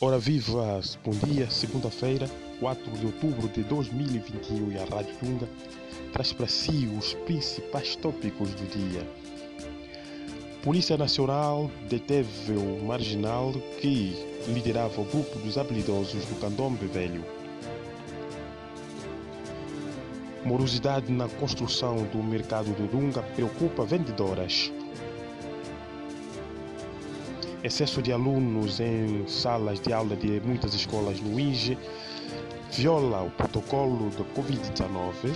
Ora viva, bom dia, segunda-feira, 4 de outubro de 2021 e a Rádio Tunga traz para si os principais tópicos do dia. Polícia Nacional deteve o marginal que liderava o grupo dos habilidosos do Candombe Velho. Morosidade na construção do mercado do Dunga preocupa vendedoras. Excesso de alunos em salas de aula de muitas escolas no INGE viola o protocolo da Covid-19.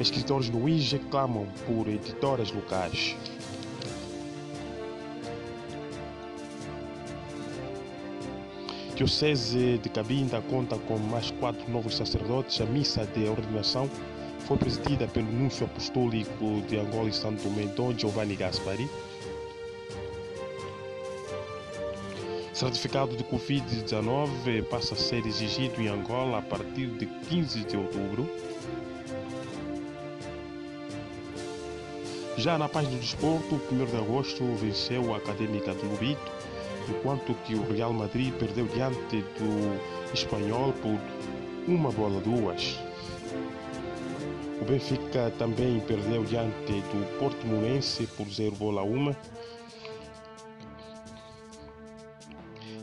Escritores no INGE clamam por editoras locais. Diocese de Cabinda conta com mais quatro novos sacerdotes. A missa de ordenação foi presidida pelo Núncio Apostólico de Angola e Santo Tomé, Dom Giovanni Gaspari. Certificado de Covid-19 passa a ser exigido em Angola a partir de 15 de outubro. Já na página do desporto, o 1 de agosto venceu a Académica do Lubito, enquanto que o Real Madrid perdeu diante do Espanhol por uma bola duas. O Benfica também perdeu diante do Portimonense por 0 bola 1.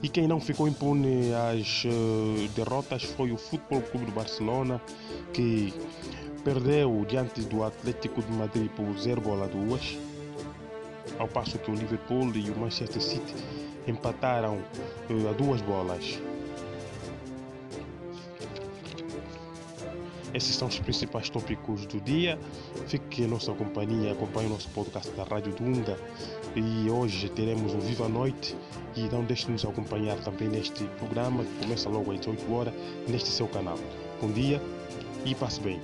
E quem não ficou impune às uh, derrotas foi o Futebol Clube do Barcelona, que perdeu diante do Atlético de Madrid por 0 bola 2, ao passo que o Liverpool e o Manchester City empataram uh, a duas bolas. Esses são os principais tópicos do dia. Fique em nossa companhia, acompanhe o nosso podcast da Rádio Dunga. E hoje teremos um Viva Noite. E não deixe de nos acompanhar também neste programa que começa logo às 18 horas neste seu canal. Bom dia e passe bem.